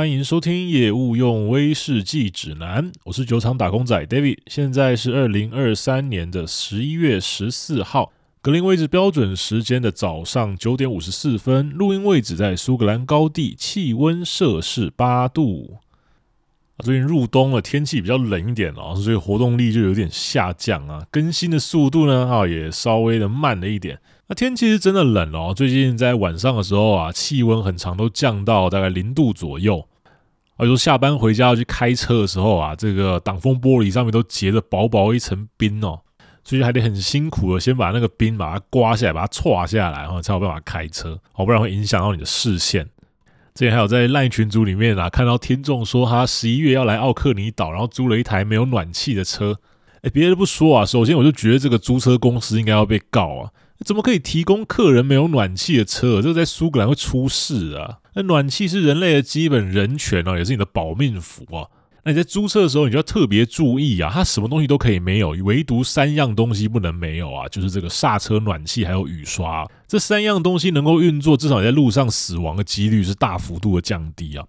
欢迎收听业务用威士忌指南，我是酒厂打工仔 David，现在是二零二三年的十一月十四号，格林威治标准时间的早上九点五十四分，录音位置在苏格兰高地，气温摄氏八度。最近入冬了，天气比较冷一点哦，所以活动力就有点下降啊，更新的速度呢，哈也稍微的慢了一点。那天气是真的冷哦，最近在晚上的时候啊，气温很长都降到大概零度左右。有时候下班回家要去开车的时候啊，这个挡风玻璃上面都结着薄薄一层冰哦，所以还得很辛苦的先把那个冰把它刮下来，把它剉下来，然后才有办法开车，好不然会影响到你的视线。之前还有在赖群组里面啊，看到听众说他十一月要来奥克尼岛，然后租了一台没有暖气的车。哎，别的不说啊，首先我就觉得这个租车公司应该要被告啊，怎么可以提供客人没有暖气的车？这个在苏格兰会出事啊！那暖气是人类的基本人权哦，也是你的保命符啊。那你在租车的时候，你就要特别注意啊，它什么东西都可以没有，唯独三样东西不能没有啊，就是这个刹车、暖气还有雨刷。这三样东西能够运作，至少你在路上死亡的几率是大幅度的降低啊。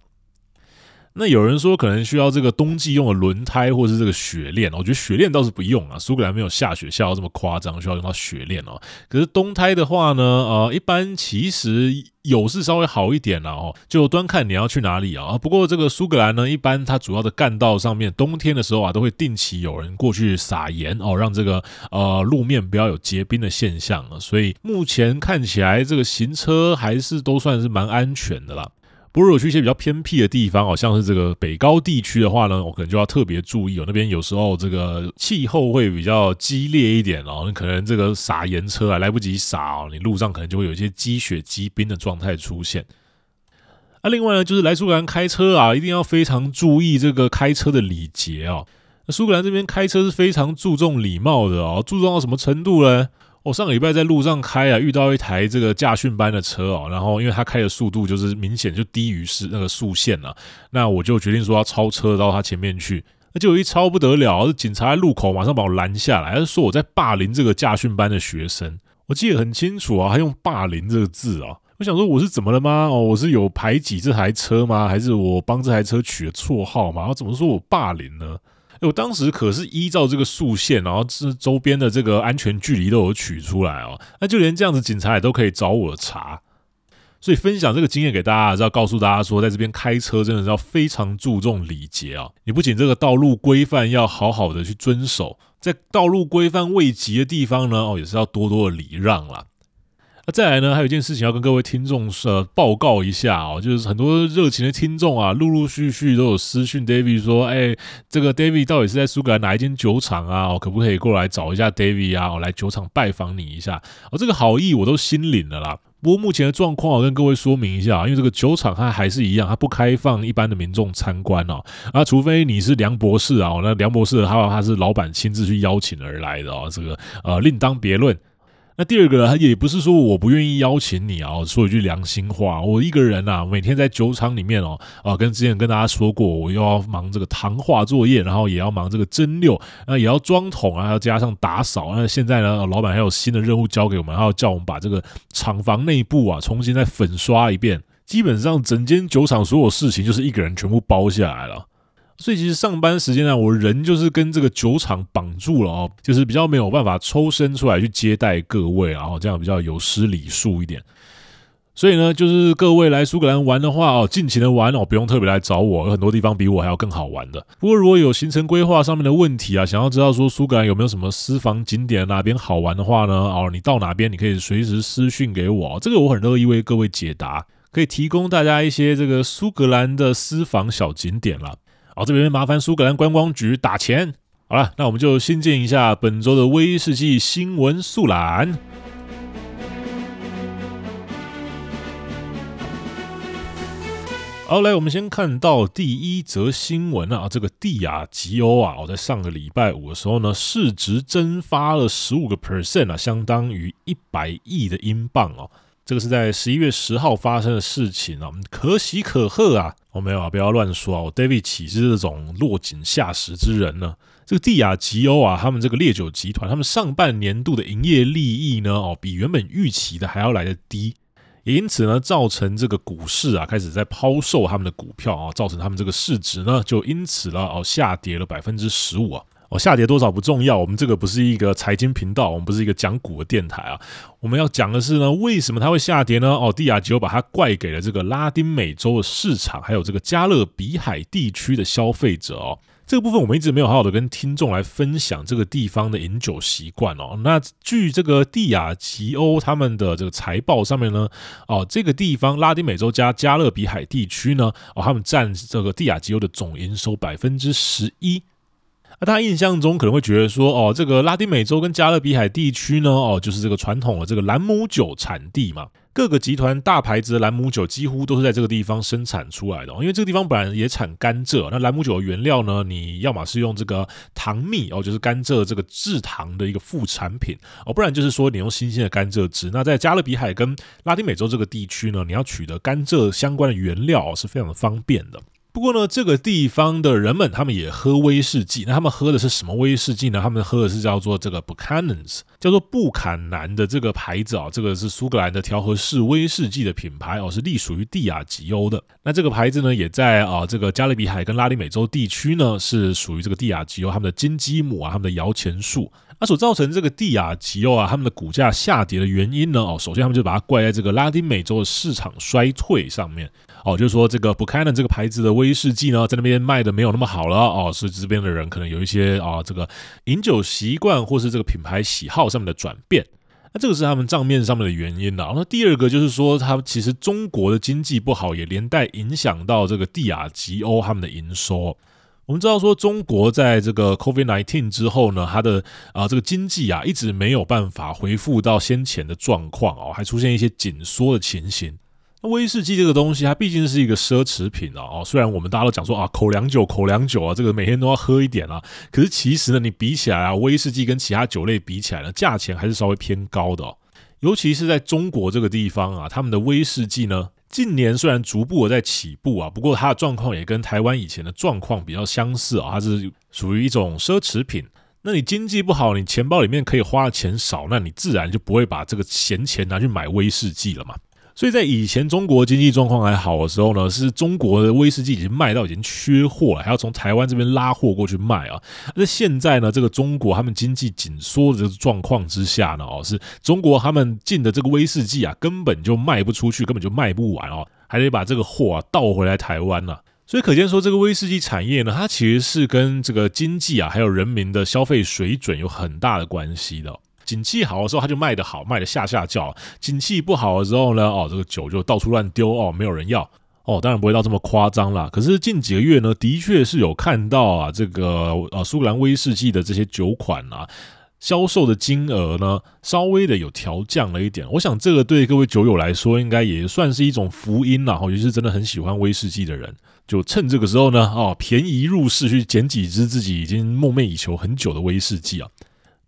那有人说可能需要这个冬季用的轮胎，或是这个雪链。我觉得雪链倒是不用啊，苏格兰没有下雪下到这么夸张，需要用到雪链哦。可是冬胎的话呢，呃，一般其实有是稍微好一点了哦，就端看你要去哪里啊。不过这个苏格兰呢，一般它主要的干道上面，冬天的时候啊，都会定期有人过去撒盐哦，让这个呃路面不要有结冰的现象啊。所以目前看起来，这个行车还是都算是蛮安全的啦。不过，如果去一些比较偏僻的地方，好像是这个北高地区的话呢，我可能就要特别注意哦。那边有时候这个气候会比较激烈一点哦，你可能这个撒盐车啊来不及撒哦，你路上可能就会有一些积雪积冰的状态出现。那另外呢，就是来苏格兰开车啊，一定要非常注意这个开车的礼节哦。那苏格兰这边开车是非常注重礼貌的哦，注重到什么程度呢？我上个礼拜在路上开啊，遇到一台这个驾训班的车哦，然后因为他开的速度就是明显就低于是那个速限了，那我就决定说要超车到他前面去，那就一超不得了，是警察在路口马上把我拦下来，他就说我在霸凌这个驾训班的学生，我记得很清楚啊，他用霸凌这个字啊，我想说我是怎么了吗？哦，我是有排挤这台车吗？还是我帮这台车取了绰号吗？我怎么说我霸凌呢？我当时可是依照这个速线，然后是周边的这个安全距离都有取出来哦，那就连这样子警察也都可以找我查，所以分享这个经验给大家，是要告诉大家说，在这边开车真的是要非常注重礼节啊！你不仅这个道路规范要好好的去遵守，在道路规范未及的地方呢，哦，也是要多多的礼让啦。那、再来呢，还有一件事情要跟各位听众呃报告一下哦，就是很多热情的听众啊，陆陆续续都有私讯 David 说，哎、这个 David 到底是在苏格兰哪一间酒厂啊？哦，可不可以过来找一下 David 啊？我、来酒厂拜访你一下。哦，这个好意我都心领了啦。不过目前的状况，我跟各位说明一下，因为这个酒厂它还是一样，它不开放一般的民众参观哦。啊，除非你是梁博士啊，那梁博士他他是老板亲自去邀请而来的哦，这个呃另当别论。那第二个，他也不是说我不愿意邀请你啊，说一句良心话，我一个人啊，每天在酒厂里面哦，啊，跟之前跟大家说过，我又要忙这个糖化作业，然后也要忙这个蒸馏，那也要装桶啊，要加上打扫。那现在呢，老板还有新的任务交给我们，还要叫我们把这个厂房内部啊重新再粉刷一遍。基本上整间酒厂所有事情就是一个人全部包下来了。所以其实上班时间呢，我人就是跟这个酒厂绑住了哦，就是比较没有办法抽身出来去接待各位，然后这样比较有失礼数一点。所以呢，就是各位来苏格兰玩的话哦，尽情的玩哦，不用特别来找我，有很多地方比我还要更好玩的。不过如果有行程规划上面的问题啊，想要知道说苏格兰有没有什么私房景点哪边好玩的话呢，哦，你到哪边你可以随时私讯给我，这个我很乐意为各位解答，可以提供大家一些这个苏格兰的私房小景点啦。好，这边麻烦苏格兰观光局打钱。好了，那我们就先进一下本周的威士忌新闻速览。好，来，我们先看到第一则新闻啊，这个帝亚吉欧啊，我在上个礼拜五的时候呢，市值蒸发了十五个 percent 啊，相当于一百亿的英镑哦。这个是在十一月十号发生的事情啊，可喜可贺啊！我、哦、没有啊，不要乱说啊！我 David 岂是这种落井下石之人呢？这个帝亚吉欧啊，他们这个烈酒集团，他们上半年度的营业利益呢，哦，比原本预期的还要来得低，也因此呢，造成这个股市啊开始在抛售他们的股票啊，造成他们这个市值呢就因此了哦下跌了百分之十五啊。哦，下跌多少不重要，我们这个不是一个财经频道，我们不是一个讲股的电台啊。我们要讲的是呢，为什么它会下跌呢？哦，蒂亚吉欧把它怪给了这个拉丁美洲的市场，还有这个加勒比海地区的消费者哦。这个部分我们一直没有好好的跟听众来分享这个地方的饮酒习惯哦。那据这个蒂亚吉欧他们的这个财报上面呢，哦，这个地方拉丁美洲加加勒比海地区呢，哦，他们占这个蒂亚吉欧的总营收百分之十一。那他印象中可能会觉得说，哦，这个拉丁美洲跟加勒比海地区呢，哦，就是这个传统的这个兰姆酒产地嘛，各个集团大牌子的兰姆酒几乎都是在这个地方生产出来的。因为这个地方本来也产甘蔗，那兰姆酒的原料呢，你要么是用这个糖蜜哦，就是甘蔗这个制糖的一个副产品哦，不然就是说你用新鲜的甘蔗汁。那在加勒比海跟拉丁美洲这个地区呢，你要取得甘蔗相关的原料哦是非常的方便的。不过呢，这个地方的人们他们也喝威士忌。那他们喝的是什么威士忌呢？他们喝的是叫做这个 Buchanan's，叫做布坎南的这个牌子啊。这个是苏格兰的调和式威士忌的品牌哦，是隶属于帝亚吉欧的。那这个牌子呢，也在啊这个加勒比海跟拉丁美洲地区呢，是属于这个帝亚吉欧他们的金鸡母啊，他们的摇钱树。那所造成这个帝亚吉欧啊，他们的股价下跌的原因呢？哦，首先他们就把它怪在这个拉丁美洲的市场衰退上面。哦，就是说这个 Buchanan 这个牌子的威士忌呢，在那边卖的没有那么好了哦，所以这边的人可能有一些啊，这个饮酒习惯或是这个品牌喜好上面的转变，那这个是他们账面上面的原因了。那第二个就是说，他其实中国的经济不好，也连带影响到这个帝亚吉欧他们的营收。我们知道说，中国在这个 COVID-19 之后呢，它的啊这个经济啊一直没有办法恢复到先前的状况哦，还出现一些紧缩的情形。威士忌这个东西，它毕竟是一个奢侈品啊！哦，虽然我们大家都讲说啊，口粮酒，口粮酒啊，这个每天都要喝一点啊，可是其实呢，你比起来啊，威士忌跟其他酒类比起来呢，价钱还是稍微偏高的。尤其是在中国这个地方啊，他们的威士忌呢，近年虽然逐步的在起步啊，不过它的状况也跟台湾以前的状况比较相似啊，它是属于一种奢侈品。那你经济不好，你钱包里面可以花的钱少，那你自然就不会把这个闲钱拿去买威士忌了嘛。所以在以前中国经济状况还好的时候呢，是中国的威士忌已经卖到已经缺货了，还要从台湾这边拉货过去卖啊。那现在呢，这个中国他们经济紧缩的状况之下呢，哦，是中国他们进的这个威士忌啊，根本就卖不出去，根本就卖不完哦，还得把这个货啊倒回来台湾呢。所以可见说，这个威士忌产业呢，它其实是跟这个经济啊，还有人民的消费水准有很大的关系的。景气好的时候，它就卖得好，卖得下下叫；景气不好的时候呢，哦，这个酒就到处乱丢哦，没有人要哦。当然不会到这么夸张啦。可是近几个月呢，的确是有看到啊，这个呃苏格兰威士忌的这些酒款啊，销售的金额呢，稍微的有调降了一点。我想这个对各位酒友来说，应该也算是一种福音啦。尤其是真的很喜欢威士忌的人，就趁这个时候呢，哦，便宜入市去捡几支自己已经梦寐以求很久的威士忌啊。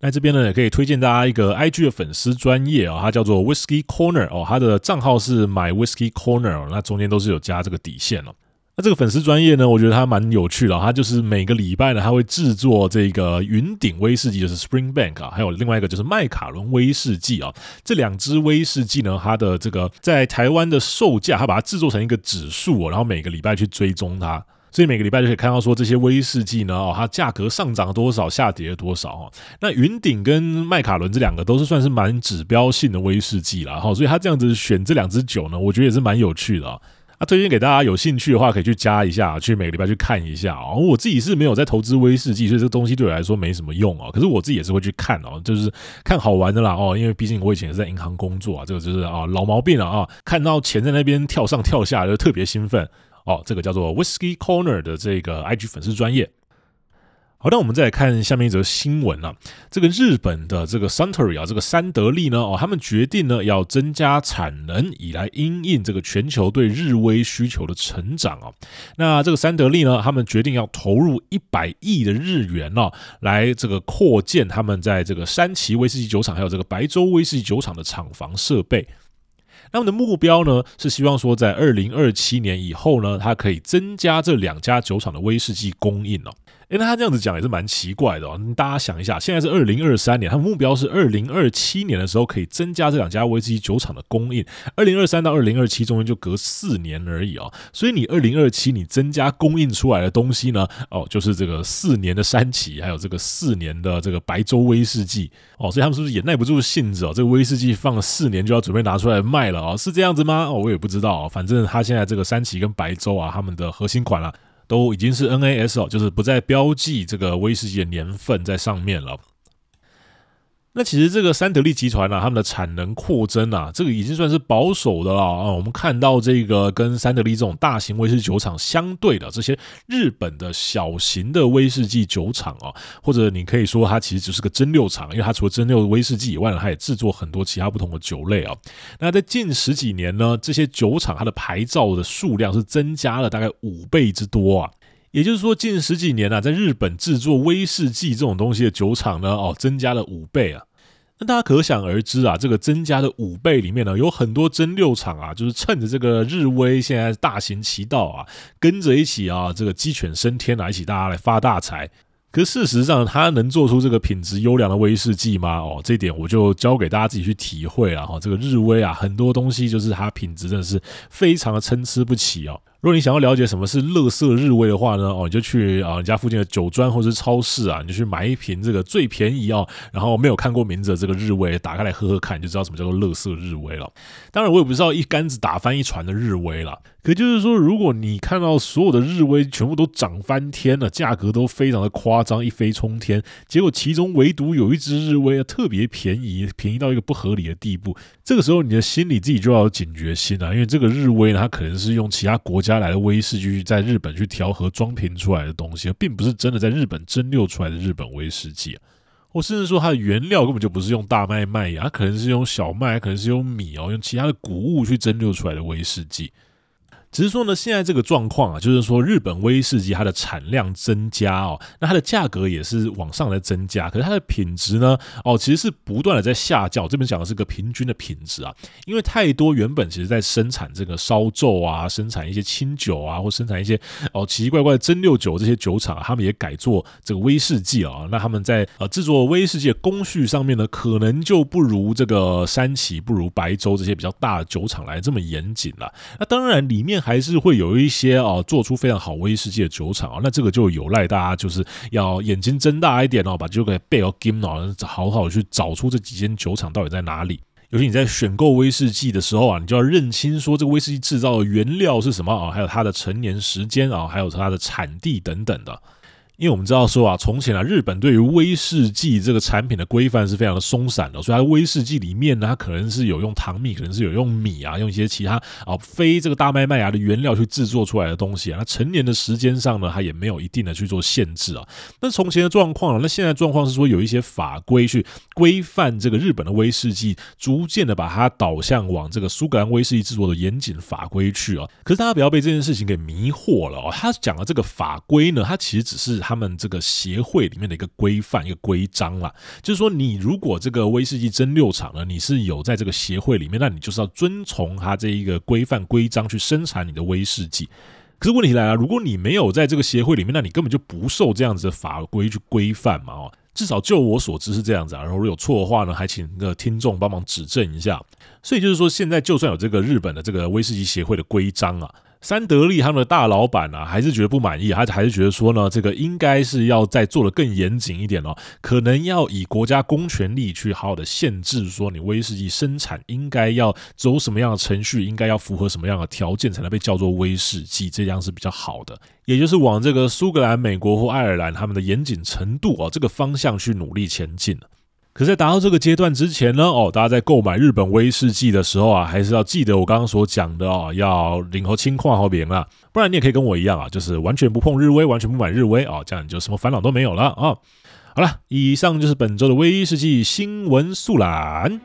那这边呢，也可以推荐大家一个 IG 的粉丝专业啊，它叫做 Whisky Corner 哦，它的账号是 My Whisky Corner，那中间都是有加这个底线哦。那这个粉丝专业呢，我觉得它蛮有趣的，它就是每个礼拜呢，它会制作这个云顶威士忌，就是 Springbank 啊，还有另外一个就是麦卡伦威士忌啊，这两支威士忌呢，它的这个在台湾的售价，它把它制作成一个指数，然后每个礼拜去追踪它。所以每个礼拜就可以看到说这些威士忌呢，哦，它价格上涨多少，下跌了多少哦。那云顶跟麦卡伦这两个都是算是蛮指标性的威士忌了哈，所以他这样子选这两支酒呢，我觉得也是蛮有趣的啊。推荐给大家有兴趣的话，可以去加一下，去每个礼拜去看一下哦。我自己是没有在投资威士忌，所以这个东西对我来说没什么用哦。可是我自己也是会去看哦，就是看好玩的啦哦。因为毕竟我以前也是在银行工作啊，这个就是啊老毛病了啊，看到钱在那边跳上跳下就特别兴奋。哦，这个叫做 Whisky Corner 的这个 IG 粉丝专业。好，那我们再来看下面一则新闻啊。这个日本的这个 Suntory 啊，这个三得利呢，哦，他们决定呢要增加产能，以来因应这个全球对日威需求的成长啊。那这个三得利呢，他们决定要投入一百亿的日元哦，来这个扩建他们在这个山崎威士忌酒厂还有这个白州威士忌酒厂的厂房设备。他们的目标呢，是希望说在二零二七年以后呢，它可以增加这两家酒厂的威士忌供应哦。诶，那他这样子讲也是蛮奇怪的哦。大家想一下，现在是二零二三年，他们目标是二零二七年的时候可以增加这两家威士忌酒厂的供应。二零二三到二零二七中间就隔四年而已哦，所以你二零二七你增加供应出来的东西呢，哦，就是这个四年的山崎，还有这个四年的这个白州威士忌哦，所以他们是不是也耐不住性子哦？这个威士忌放了四年就要准备拿出来卖了哦，是这样子吗？哦，我也不知道，反正他现在这个山崎跟白州啊，他们的核心款了。都已经是 NAS 哦，就是不再标记这个威士忌的年份在上面了。那其实这个三得利集团啊，他们的产能扩增啊，这个已经算是保守的了啊。我们看到这个跟三得利这种大型威士酒厂相对的这些日本的小型的威士忌酒厂啊，或者你可以说它其实只是个蒸馏厂，因为它除了蒸馏威士忌以外，它也制作很多其他不同的酒类啊。那在近十几年呢，这些酒厂它的牌照的数量是增加了大概五倍之多啊。也就是说，近十几年啊，在日本制作威士忌这种东西的酒厂呢，哦，增加了五倍啊。那大家可想而知啊，这个增加的五倍里面呢，有很多蒸馏厂啊，就是趁着这个日威现在大行其道啊，跟着一起啊，这个鸡犬升天啊，一起大家来发大财。可事实上，它能做出这个品质优良的威士忌吗？哦，这点我就交给大家自己去体会了哈。这个日威啊，很多东西就是它品质真的是非常的参差不齐哦。如果你想要了解什么是乐色日威的话呢，哦，你就去啊，你家附近的酒庄或者是超市啊，你就去买一瓶这个最便宜哦，然后没有看过名字的这个日威，打开来喝喝看，你就知道什么叫做乐色日威了。当然，我也不知道一竿子打翻一船的日威了。可就是说，如果你看到所有的日威全部都涨翻天了，价格都非常的夸张，一飞冲天，结果其中唯独有一只日威啊特别便宜，便宜到一个不合理的地步，这个时候你的心里自己就要有警觉心啊，因为这个日威呢，它可能是用其他国家来的威士忌在日本去调和装瓶出来的东西，并不是真的在日本蒸馏出来的日本威士忌，我甚至说它的原料根本就不是用大麦麦芽，可能是用小麦，可能是用米哦，用其他的谷物去蒸馏出来的威士忌。只是说呢，现在这个状况啊，就是说日本威士忌它的产量增加哦，那它的价格也是往上来增加，可是它的品质呢，哦，其实是不断的在下降。这边讲的是个平均的品质啊，因为太多原本其实在生产这个烧酎啊，生产一些清酒啊，或生产一些哦奇奇怪怪的蒸馏酒这些酒厂，他们也改做这个威士忌啊。那他们在呃制作威士忌的工序上面呢，可能就不如这个山崎、不如白州这些比较大的酒厂来这么严谨了。那当然里面。还是会有一些啊，做出非常好威士忌的酒厂啊，那这个就有赖大家就是要眼睛睁大一点哦，把这个背后金哦，好好去找出这几间酒厂到底在哪里。尤其你在选购威士忌的时候啊，你就要认清说这个威士忌制造的原料是什么啊，还有它的陈年时间啊，还有它的产地等等的。因为我们知道说啊，从前啊，日本对于威士忌这个产品的规范是非常的松散的，所以它威士忌里面呢，它可能是有用糖蜜，可能是有用米啊，用一些其他啊非这个大麦麦芽的原料去制作出来的东西啊。那陈年的时间上呢，它也没有一定的去做限制啊。那从前的状况，那现在状况是说有一些法规去规范这个日本的威士忌，逐渐的把它导向往这个苏格兰威士忌制作的严谨法规去啊。可是大家不要被这件事情给迷惑了哦。他讲的这个法规呢，它其实只是。他们这个协会里面的一个规范、一个规章啦，就是说，你如果这个威士忌蒸馏厂呢，你是有在这个协会里面，那你就是要遵从它这一个规范规章去生产你的威士忌。可是问题来了，如果你没有在这个协会里面，那你根本就不受这样子的法规去规范嘛。哦，至少就我所知是这样子啊。然后如果有错的话呢，还请那个听众帮忙指正一下。所以就是说，现在就算有这个日本的这个威士忌协会的规章啊。三得利他们的大老板啊，还是觉得不满意，他还是觉得说呢，这个应该是要再做得更严谨一点哦，可能要以国家公权力去好好的限制，说你威士忌生产应该要走什么样的程序，应该要符合什么样的条件才能被叫做威士忌，这样是比较好的，也就是往这个苏格兰、美国或爱尔兰他们的严谨程度啊这个方向去努力前进。可是，在达到这个阶段之前呢，哦，大家在购买日本威士忌的时候啊，还是要记得我刚刚所讲的哦，要领后轻矿好别啊，不然你也可以跟我一样啊，就是完全不碰日威，完全不买日威啊，这样你就什么烦恼都没有了啊。好了，以上就是本周的威士忌新闻速览。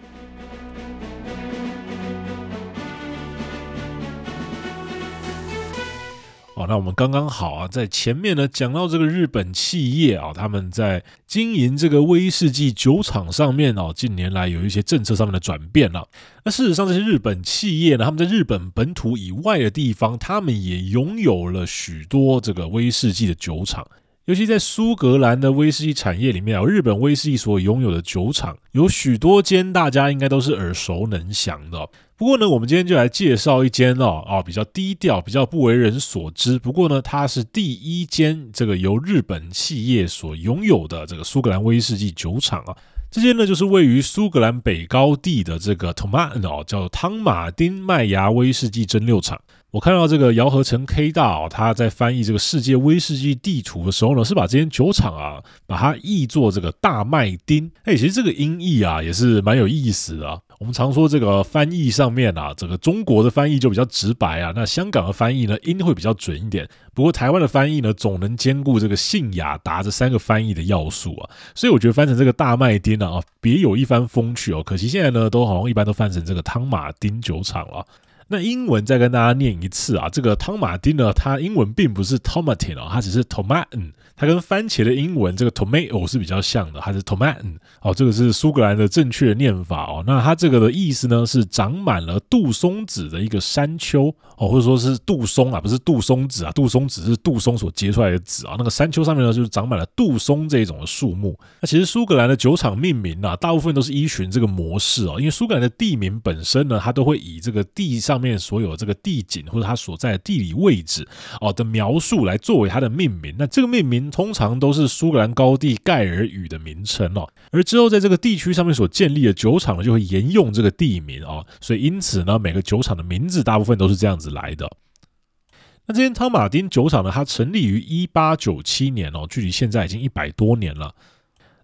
好，那我们刚刚好啊，在前面呢讲到这个日本企业啊，他们在经营这个威士忌酒厂上面哦，近年来有一些政策上面的转变了。那事实上，这些日本企业呢，他们在日本本土以外的地方，他们也拥有了许多这个威士忌的酒厂。尤其在苏格兰的威士忌产业里面啊，日本威士忌所拥有的酒厂有许多间，大家应该都是耳熟能详的。不过呢，我们今天就来介绍一间哦，啊，比较低调、比较不为人所知。不过呢，它是第一间这个由日本企业所拥有的这个苏格兰威士忌酒厂啊。这间呢，就是位于苏格兰北高地的这个 Tomat 哦，叫汤马丁麦芽威士忌蒸馏厂。我看到这个姚合成 K 大，他在翻译这个世界威士忌地图的时候呢，是把这间酒厂啊，把它译作这个大麦丁。哎，其实这个音译啊，也是蛮有意思的啊。我们常说这个翻译上面啊，这个中国的翻译就比较直白啊，那香港的翻译呢，音会比较准一点。不过台湾的翻译呢，总能兼顾这个信雅达这三个翻译的要素啊，所以我觉得翻成这个大麦丁啊，别有一番风趣哦。可惜现在呢，都好像一般都翻成这个汤马丁酒厂了。那英文再跟大家念一次啊，这个汤马丁呢，它英文并不是 Tomatin 哦，它只是 Tomatin，它跟番茄的英文这个 tomato 是比较像的，它是 Tomatin 哦，这个是苏格兰的正确念法哦。那它这个的意思呢，是长满了杜松子的一个山丘哦，或者说是杜松啊，不是杜松子啊，杜松子是杜松所结出来的籽啊，那个山丘上面呢，就是长满了杜松这种的树木。那其实苏格兰的酒厂命名啊，大部分都是依循这个模式哦，因为苏格兰的地名本身呢，它都会以这个地上面所有这个地景或者它所在的地理位置哦的描述来作为它的命名，那这个命名通常都是苏格兰高地盖尔语的名称哦，而之后在这个地区上面所建立的酒厂呢，就会沿用这个地名哦，所以因此呢，每个酒厂的名字大部分都是这样子来的。那这间汤马丁酒厂呢，它成立于一八九七年哦，距离现在已经一百多年了。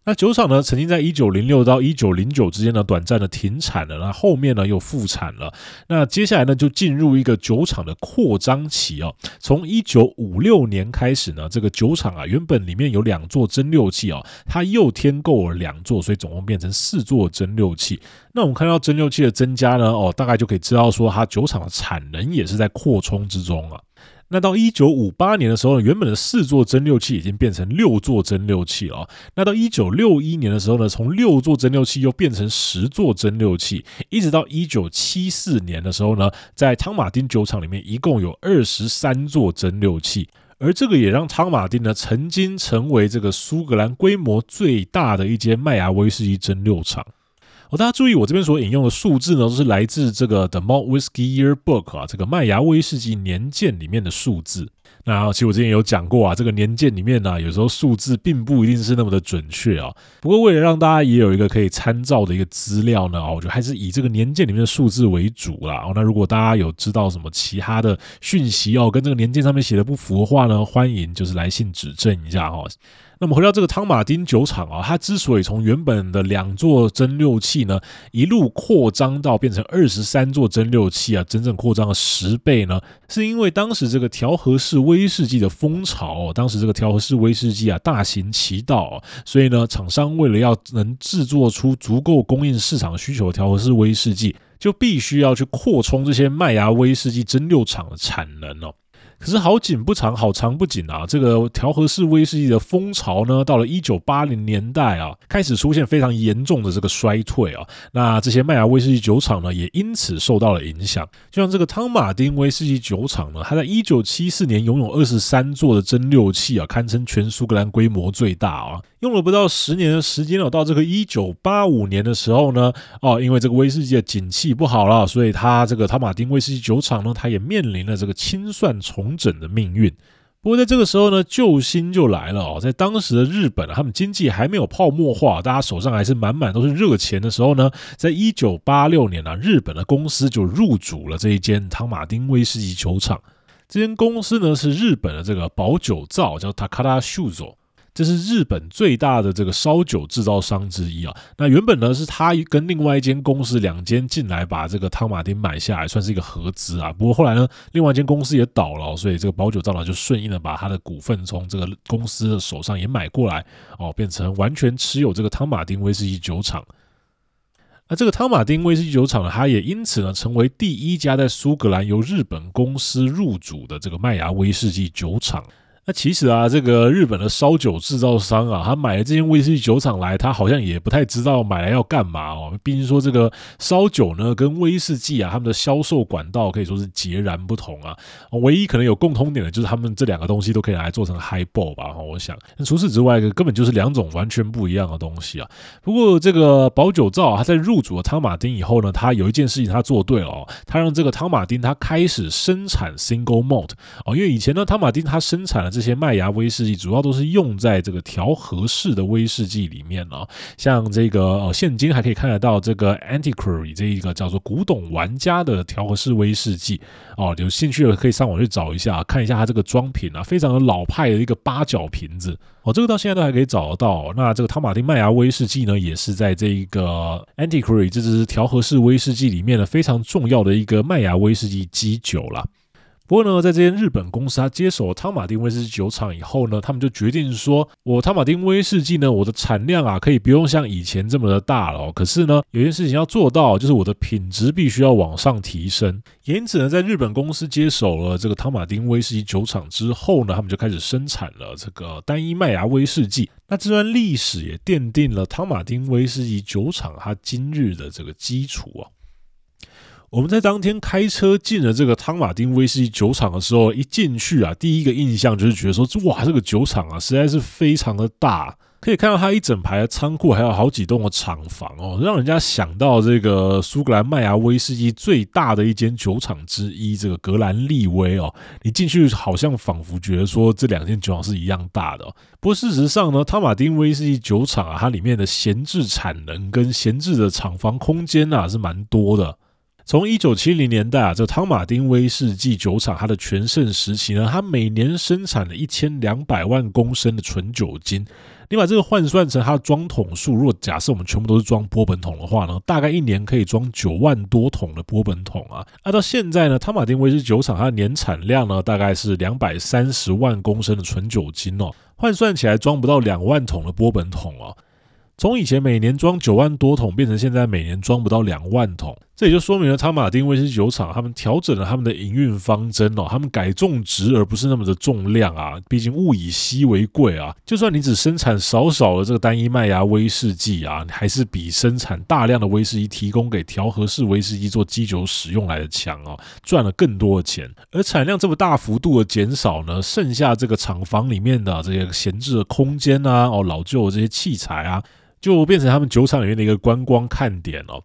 那酒厂呢，曾经在一九零六到一九零九之间呢，短暂的停产了，那后面呢又复产了。那接下来呢，就进入一个酒厂的扩张期哦。从一九五六年开始呢，这个酒厂啊，原本里面有两座蒸馏器哦，它又添购了两座，所以总共变成四座蒸馏器。那我们看到蒸馏器的增加呢，哦，大概就可以知道说，它酒厂的产能也是在扩充之中啊。那到一九五八年的时候呢，原本的四座蒸馏器已经变成六座蒸馏器了。那到一九六一年的时候呢，从六座蒸馏器又变成十座蒸馏器，一直到一九七四年的时候呢，在汤马丁酒厂里面一共有二十三座蒸馏器，而这个也让汤马丁呢曾经成为这个苏格兰规模最大的一间麦芽威士忌蒸馏厂。哦，大家注意，我这边所引用的数字呢，都是来自这个 The Malt Whisky Yearbook 啊，这个麦芽威士忌年鉴里面的数字。那其实我之前有讲过啊，这个年鉴里面呢，有时候数字并不一定是那么的准确啊。不过为了让大家也有一个可以参照的一个资料呢，啊我觉得还是以这个年鉴里面的数字为主啦。哦，那如果大家有知道什么其他的讯息哦，跟这个年鉴上面写的不符的话呢，欢迎就是来信指正一下哈。那么回到这个汤马丁酒厂啊，它之所以从原本的两座蒸馏器呢，一路扩张到变成二十三座蒸馏器啊，整整扩张了十倍呢，是因为当时这个调和式威士忌的风潮，当时这个调和式威士忌啊大行其道，所以呢，厂商为了要能制作出足够供应市场需求的调和式威士忌，就必须要去扩充这些麦芽威士忌蒸馏厂的产能哦。可是好景不长，好长不紧啊！这个调和式威士忌的风潮呢，到了一九八零年代啊，开始出现非常严重的这个衰退啊。那这些麦芽威士忌酒厂呢，也因此受到了影响。就像这个汤马丁威士忌酒厂呢，它在一九七四年拥有二十三座的蒸馏器啊，堪称全苏格兰规模最大啊。用了不到十年的时间哦，到这个一九八五年的时候呢，哦，因为这个威士忌的景气不好了，所以它这个汤马丁威士忌酒厂呢，它也面临了这个清算重重整的命运。不过在这个时候呢，救星就来了哦，在当时的日本，他们经济还没有泡沫化，大家手上还是满满都是热钱的时候呢，在一九八六年啊，日本的公司就入主了这一间汤马丁威士忌酒厂。这间公司呢，是日本的这个保酒造，叫 Takara Shuzo。这是日本最大的这个烧酒制造商之一啊。那原本呢，是他跟另外一间公司两间进来把这个汤马丁买下来，算是一个合资啊。不过后来呢，另外一间公司也倒了，所以这个保酒造呢就顺应的把他的股份从这个公司的手上也买过来哦，变成完全持有这个汤马丁威士忌酒厂。那这个汤马丁威士忌酒厂呢，它也因此呢成为第一家在苏格兰由日本公司入主的这个麦芽威士忌酒厂。那其实啊，这个日本的烧酒制造商啊，他买了这间威士忌酒厂来，他好像也不太知道买来要干嘛哦。毕竟说这个烧酒呢，跟威士忌啊，他们的销售管道可以说是截然不同啊。唯一可能有共通点的，就是他们这两个东西都可以来做成 highball 吧。我想，那除此之外，根本就是两种完全不一样的东西啊。不过这个保酒造啊，他在入主了汤马丁以后呢，他有一件事情他做对了哦，他让这个汤马丁他开始生产 single malt 哦，因为以前呢，汤马丁他生产了。这些麦芽威士忌主要都是用在这个调和式的威士忌里面啊，像这个呃，现今还可以看得到这个 Antiquary 这一个叫做古董玩家的调和式威士忌哦，有兴趣的可以上网去找一下，看一下它这个装瓶啊，非常的老派的一个八角瓶子哦，这个到现在都还可以找得到。那这个汤马丁麦芽威士忌呢，也是在这一个 Antiquary 这支调和式威士忌里面呢，非常重要的一个麦芽威士忌基酒了。不过呢，在这间日本公司，他接手了汤马丁威士忌酒厂以后呢，他们就决定说，我汤马丁威士忌呢，我的产量啊，可以不用像以前这么的大了。可是呢，有件事情要做到，就是我的品质必须要往上提升。因此呢，在日本公司接手了这个汤马丁威士忌酒厂之后呢，他们就开始生产了这个单一麦芽威士忌。那这段历史也奠定了汤马丁威士忌酒厂它今日的这个基础啊。我们在当天开车进了这个汤马丁威士忌酒厂的时候，一进去啊，第一个印象就是觉得说，哇，这个酒厂啊，实在是非常的大，可以看到它一整排的仓库，还有好几栋的厂房哦，让人家想到这个苏格兰麦芽威士忌最大的一间酒厂之一，这个格兰利威哦。你进去好像仿佛觉得说，这两间酒厂是一样大的。不过事实上呢，汤马丁威士忌酒厂啊，它里面的闲置产能跟闲置的厂房空间啊，是蛮多的。从一九七零年代啊，这汤马丁威士忌酒厂它的全盛时期呢，它每年生产了一千两百万公升的纯酒精。你把这个换算成它的装桶数，如果假设我们全部都是装波本桶的话呢，大概一年可以装九万多桶的波本桶啊。那到现在呢，汤马丁威士忌酒厂它的年产量呢，大概是两百三十万公升的纯酒精哦，换算起来装不到两万桶的波本桶哦。从以前每年装九万多桶，变成现在每年装不到两万桶，这也就说明了汤马丁威士酒厂他们调整了他们的营运方针哦，他们改种植而不是那么的重量啊，毕竟物以稀为贵啊。就算你只生产少少的这个单一麦芽威士忌啊，还是比生产大量的威士忌提供给调和式威士忌做基酒使用来的强哦，赚了更多的钱。而产量这么大幅度的减少呢，剩下这个厂房里面的这些闲置的空间啊，哦，老旧的这些器材啊。就变成他们酒厂里面的一个观光看点哦，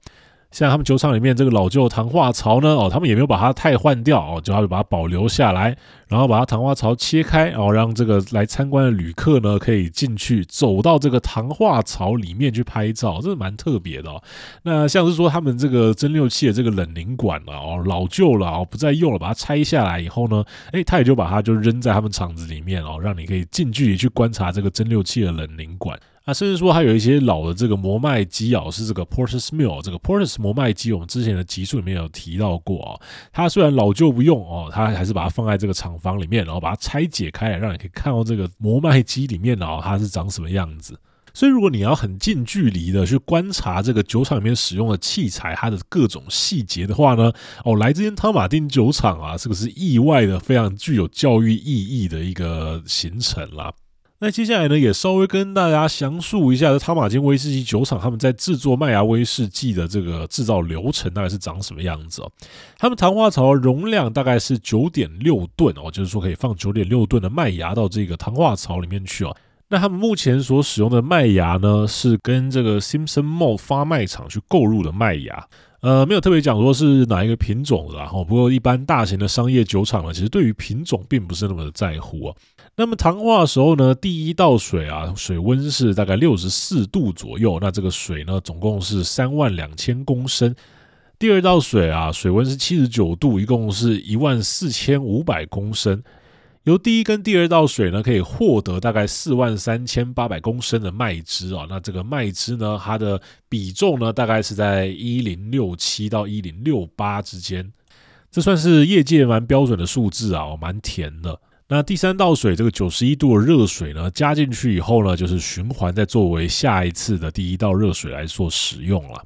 像他们酒厂里面这个老旧的糖化槽呢，哦，他们也没有把它汰换掉哦，就要把它保留下来，然后把它糖化槽切开然哦，让这个来参观的旅客呢可以进去走到这个糖化槽里面去拍照，这是蛮特别的哦。那像是说他们这个蒸馏器的这个冷凝管了哦，老旧了哦，不再用了，把它拆下来以后呢，诶，他也就把它就扔在他们厂子里面哦，让你可以近距离去观察这个蒸馏器的冷凝管。啊，甚至说还有一些老的这个磨麦机啊，是这个 Porter's Mill 这个 Porter's 磨麦机，我们之前的集数里面有提到过啊。它虽然老旧不用哦，它还是把它放在这个厂房里面，然后把它拆解开来，让你可以看到这个磨麦机里面哦，它是长什么样子。所以如果你要很近距离的去观察这个酒厂里面使用的器材，它的各种细节的话呢，哦，来这间汤马丁酒厂啊，这个是意外的非常具有教育意义的一个行程啦。那接下来呢，也稍微跟大家详述一下，这汤马金威士忌酒厂他们在制作麦芽威士忌的这个制造流程大概是长什么样子哦。他们糖化槽容量大概是九点六吨哦，就是说可以放九点六吨的麦芽到这个糖化槽里面去哦。那他们目前所使用的麦芽呢，是跟这个 Simpson Mall 发麦厂去购入的麦芽。呃，没有特别讲说是哪一个品种的，然后不过一般大型的商业酒厂呢，其实对于品种并不是那么的在乎啊。那么糖化的时候呢，第一道水啊，水温是大概六十四度左右，那这个水呢，总共是三万两千公升。第二道水啊，水温是七十九度，一共是一万四千五百公升。由第一跟第二道水呢，可以获得大概四万三千八百公升的麦汁啊。那这个麦汁呢，它的比重呢，大概是在一零六七到一零六八之间，这算是业界蛮标准的数字啊，蛮甜的。那第三道水这个九十一度的热水呢，加进去以后呢，就是循环再作为下一次的第一道热水来做使用了。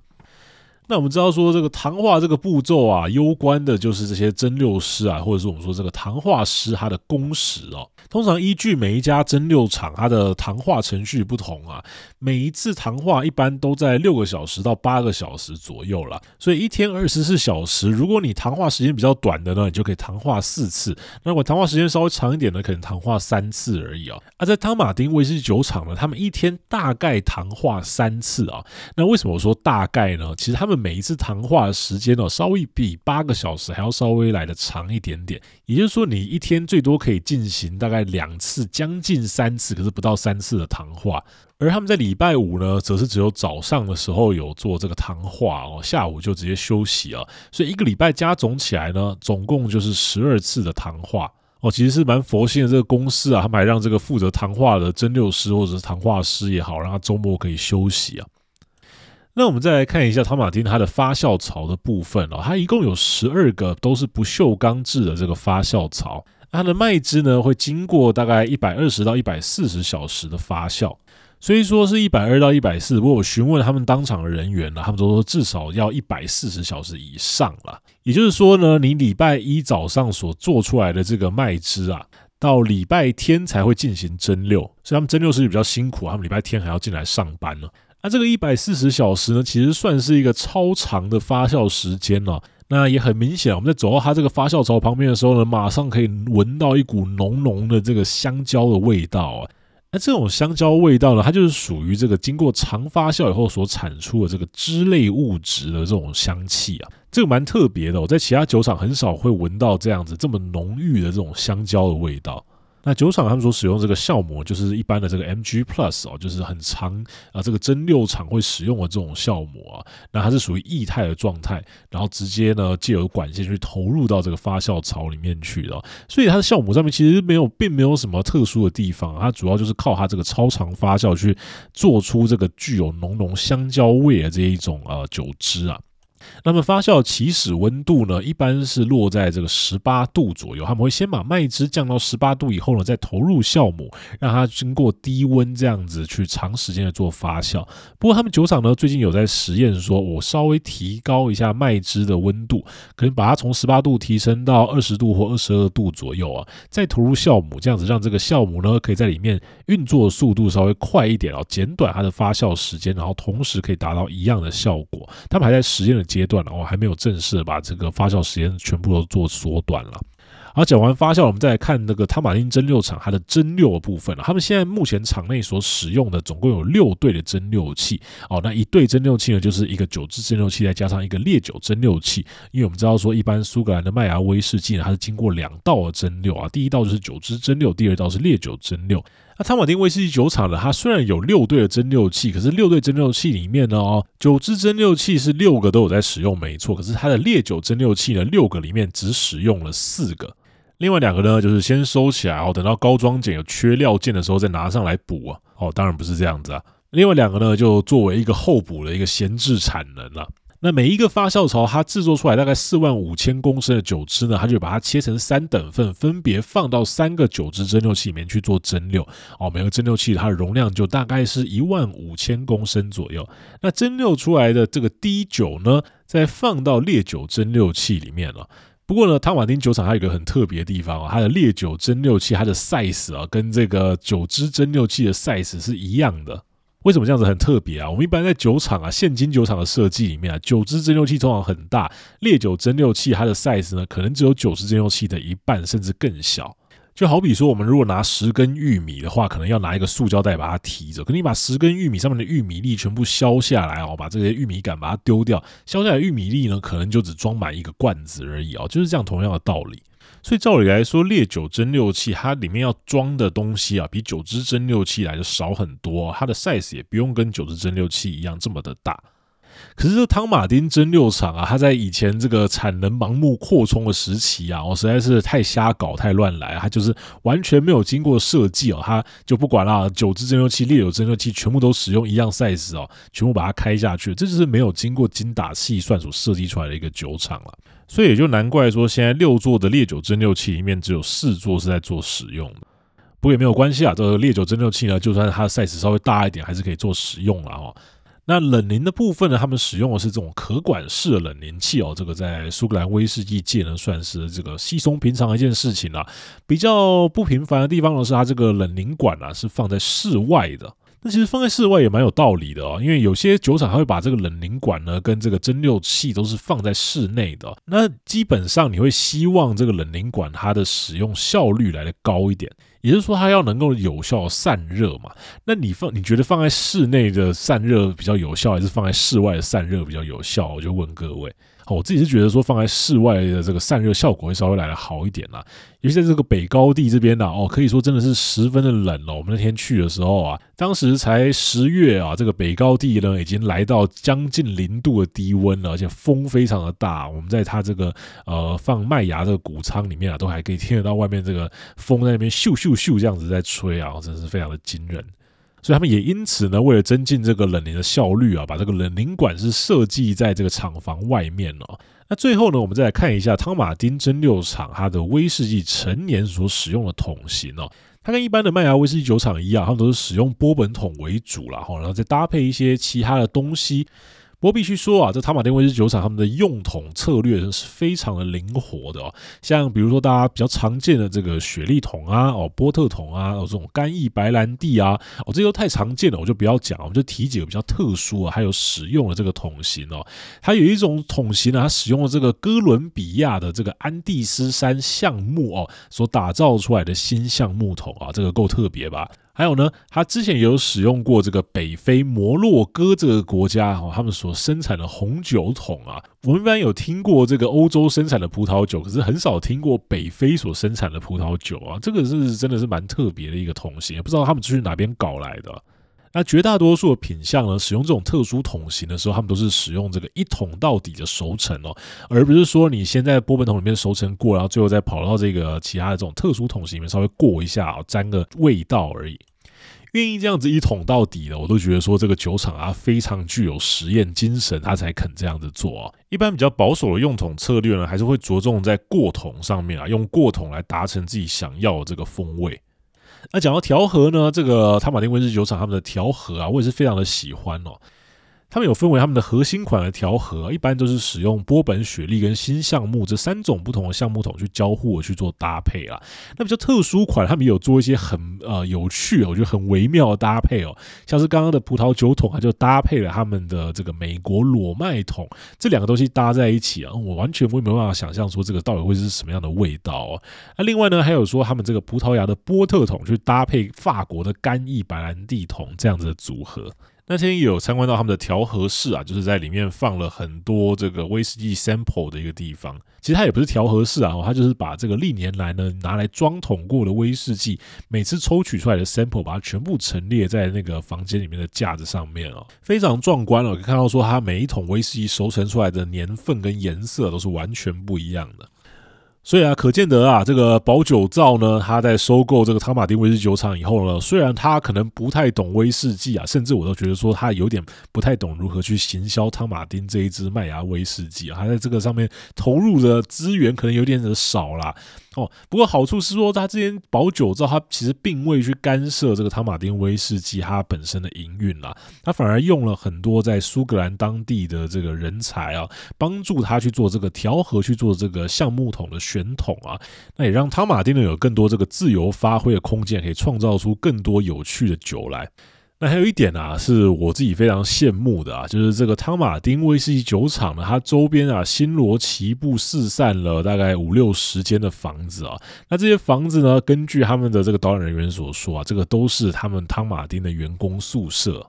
那我们知道说这个糖化这个步骤啊，攸关的就是这些蒸馏师啊，或者是我们说这个糖化师他的工时哦。通常依据每一家蒸馏厂它的糖化程序不同啊，每一次糖化一般都在六个小时到八个小时左右啦。所以一天二十四小时，如果你糖化时间比较短的呢，你就可以糖化四次；那如果糖化时间稍微长一点呢，可能糖化三次而已啊。而在汤马丁威士忌酒厂呢，他们一天大概糖化三次啊。那为什么我说大概呢？其实他们每一次谈话的时间呢，稍微比八个小时还要稍微来得长一点点。也就是说，你一天最多可以进行大概两次，将近三次，可是不到三次的谈话。而他们在礼拜五呢，则是只有早上的时候有做这个谈话哦，下午就直接休息啊。所以一个礼拜加总起来呢，总共就是十二次的谈话哦。其实是蛮佛心的这个公司啊，他们还让这个负责谈话的真六师或者是谈话师也好，让他周末可以休息啊。那我们再来看一下汤马丁它的发酵槽的部分哦，它一共有十二个都是不锈钢制的这个发酵槽，它的麦汁呢会经过大概一百二十到一百四十小时的发酵，虽说是一百二到一百四，不过我询问他们当场的人员呢，他们都说至少要一百四十小时以上了。也就是说呢，你礼拜一早上所做出来的这个麦汁啊，到礼拜天才会进行蒸馏，所以他们蒸馏师比较辛苦，他们礼拜天还要进来上班呢。那这个一百四十小时呢，其实算是一个超长的发酵时间了。那也很明显，我们在走到它这个发酵槽旁边的时候呢，马上可以闻到一股浓浓的这个香蕉的味道啊。那这种香蕉味道呢，它就是属于这个经过长发酵以后所产出的这个脂类物质的这种香气啊。这个蛮特别的，我在其他酒厂很少会闻到这样子这么浓郁的这种香蕉的味道。那酒厂他们所使用这个酵母，就是一般的这个 MG Plus 哦，就是很长啊，这个蒸馏厂会使用的这种酵母啊。那它是属于液态的状态，然后直接呢借由管线去投入到这个发酵槽里面去的。所以它的酵母上面其实没有，并没有什么特殊的地方，它主要就是靠它这个超长发酵去做出这个具有浓浓香蕉味的这一种呃酒汁啊。那么发酵起始温度呢，一般是落在这个十八度左右。他们会先把麦汁降到十八度以后呢，再投入酵母，让它经过低温这样子去长时间的做发酵。不过他们酒厂呢，最近有在实验，说我稍微提高一下麦汁的温度，可能把它从十八度提升到二十度或二十二度左右啊，再投入酵母，这样子让这个酵母呢，可以在里面运作速度稍微快一点啊，减短它的发酵时间，然后同时可以达到一样的效果。他们还在实验的阶段，然后还没有正式的把这个发酵时间全部都做缩短了。好，讲完发酵，我们再来看那个汤马丁蒸馏厂它的蒸馏的部分了。他们现在目前厂内所使用的总共有六对的蒸馏器。哦，那一对蒸馏器呢，就是一个酒质蒸馏器，再加上一个烈酒蒸馏器。因为我们知道说，一般苏格兰的麦芽威士忌呢，它是经过两道的蒸馏啊。第一道就是酒质蒸馏，第二道是烈酒蒸馏。那汤马丁威士忌酒厂呢，它虽然有六对的蒸馏器，可是六对蒸馏器里面呢，哦，九支蒸馏器是六个都有在使用，没错。可是它的烈酒蒸馏器呢，六个里面只使用了四个。另外两个呢，就是先收起来哦，等到高装检有缺料件的时候再拿上来补啊。哦，当然不是这样子啊。另外两个呢，就作为一个候补的一个闲置产能了。那每一个发酵槽它制作出来大概四万五千公升的酒汁呢，它就把它切成三等份，分别放到三个酒汁蒸馏器里面去做蒸馏。哦，每个蒸馏器它的容量就大概是一万五千公升左右。那蒸馏出来的这个低酒呢，再放到烈酒蒸馏器里面了。不过呢，汤马丁酒厂还有一个很特别的地方啊，它的烈酒蒸馏器它的 size 啊，跟这个酒汁蒸馏器的 size 是一样的。为什么这样子很特别啊？我们一般在酒厂啊，现金酒厂的设计里面啊，酒汁蒸馏器通常很大，烈酒蒸馏器它的 size 呢，可能只有酒汁蒸馏器的一半，甚至更小。就好比说，我们如果拿十根玉米的话，可能要拿一个塑胶袋把它提着。可你把十根玉米上面的玉米粒全部削下来哦，把这些玉米杆把它丢掉，削下来的玉米粒呢，可能就只装满一个罐子而已哦，就是这样同样的道理。所以照理来说，烈酒蒸馏器它里面要装的东西啊，比酒汁蒸馏器来的少很多，它的 size 也不用跟酒汁蒸馏器一样这么的大。可是这汤马丁蒸馏厂啊，它在以前这个产能盲目扩充的时期啊，我实在是太瞎搞、太乱来，它就是完全没有经过设计哦，它就不管啦，酒汁蒸馏器、烈酒蒸馏器全部都使用一样 size 哦，全部把它开下去，这就是没有经过精打细算所设计出来的一个酒厂了。所以也就难怪说，现在六座的烈酒蒸馏器里面只有四座是在做使用的。不过也没有关系啊，这个烈酒蒸馏器呢，就算它的 size 稍微大一点，还是可以做使用了哦。那冷凝的部分呢，他们使用的是这种可管式的冷凝器哦，这个在苏格兰威士忌界呢算是这个稀松平常的一件事情啦。比较不平凡的地方呢，是它这个冷凝管啊是放在室外的。那其实放在室外也蛮有道理的哦，因为有些酒厂它会把这个冷凝管呢跟这个蒸馏器都是放在室内的。那基本上你会希望这个冷凝管它的使用效率来得高一点，也就是说它要能够有效散热嘛。那你放你觉得放在室内的散热比较有效，还是放在室外的散热比较有效？我就问各位。我自己是觉得说放在室外的这个散热效果会稍微来得好一点啦，尤其在这个北高地这边呢，哦，可以说真的是十分的冷哦。我们那天去的时候啊，当时才十月啊，这个北高地呢已经来到将近零度的低温了，而且风非常的大。我们在它这个呃放麦芽这个谷仓里面啊，都还可以听得到外面这个风在那边咻咻咻这样子在吹啊，真是非常的惊人。所以他们也因此呢，为了增进这个冷凝的效率啊，把这个冷凝管是设计在这个厂房外面哦。那最后呢，我们再来看一下汤马丁蒸馏厂它的威士忌成年所使用的桶型哦。它跟一般的麦芽威士忌酒厂一样，他们都是使用波本桶为主了，然后再搭配一些其他的东西。我必须说啊，这塔马丁威士酒厂他们的用桶策略是非常的灵活的哦。像比如说大家比较常见的这个雪莉桶啊，哦波特桶啊，哦这种干邑白兰地啊，哦这些都太常见了，我就不要讲，我们就提几个比较特殊啊，还有使用的这个桶型哦。它有一种桶型呢，它使用了这个哥伦比亚的这个安第斯山橡木哦所打造出来的新橡木桶啊，这个够特别吧？还有呢，他之前也有使用过这个北非摩洛哥这个国家哈，他们所生产的红酒桶啊。我们一般有听过这个欧洲生产的葡萄酒，可是很少听过北非所生产的葡萄酒啊。这个是真的是蛮特别的一个桶型，也不知道他们是去哪边搞来的。那绝大多数的品相呢，使用这种特殊桶型的时候，他们都是使用这个一桶到底的熟成哦，而不是说你先在波本桶里面熟成过，然后最后再跑到这个其他的这种特殊桶型里面稍微过一下，沾个味道而已。愿意这样子一桶到底的，我都觉得说这个酒厂啊非常具有实验精神，他才肯这样子做啊。一般比较保守的用桶策略呢，还是会着重在过桶上面啊，用过桶来达成自己想要的这个风味。那讲到调和呢，这个塔马丁威士酒厂他们的调和啊，我也是非常的喜欢哦。他们有分为他们的核心款的调和，一般都是使用波本、雪莉跟新橡木这三种不同的橡木桶去交互去做搭配啊。那比较特殊款，他们有做一些很呃有趣，我觉得很微妙的搭配哦，像是刚刚的葡萄酒桶，它就搭配了他们的这个美国裸麦桶，这两个东西搭在一起啊，我完全会没办法想象说这个到底会是什么样的味道哦。那另外呢，还有说他们这个葡萄牙的波特桶去搭配法国的干邑白兰地桶这样子的组合。那天也有参观到他们的调和室啊，就是在里面放了很多这个威士忌 sample 的一个地方。其实它也不是调和室啊，它就是把这个历年来呢拿来装桶过的威士忌，每次抽取出来的 sample，把它全部陈列在那个房间里面的架子上面哦，非常壮观哦。可以看到说，它每一桶威士忌熟成出来的年份跟颜色都是完全不一样的。所以啊，可见得啊，这个保酒造呢，他在收购这个汤马丁威士酒厂以后呢，虽然他可能不太懂威士忌啊，甚至我都觉得说他有点不太懂如何去行销汤马丁这一支麦芽威士忌啊，他在这个上面投入的资源可能有点的少啦。哦，不过好处是说，他之前保酒造，他其实并未去干涉这个汤马丁威士忌它本身的营运啦，他反而用了很多在苏格兰当地的这个人才啊，帮助他去做这个调和，去做这个橡木桶的选桶啊，那也让汤马丁呢有更多这个自由发挥的空间，可以创造出更多有趣的酒来。那还有一点啊，是我自己非常羡慕的啊，就是这个汤马丁威士忌酒厂呢，它周边啊，星罗棋布四散了大概五六十间的房子啊。那这些房子呢，根据他们的这个导演人员所说啊，这个都是他们汤马丁的员工宿舍。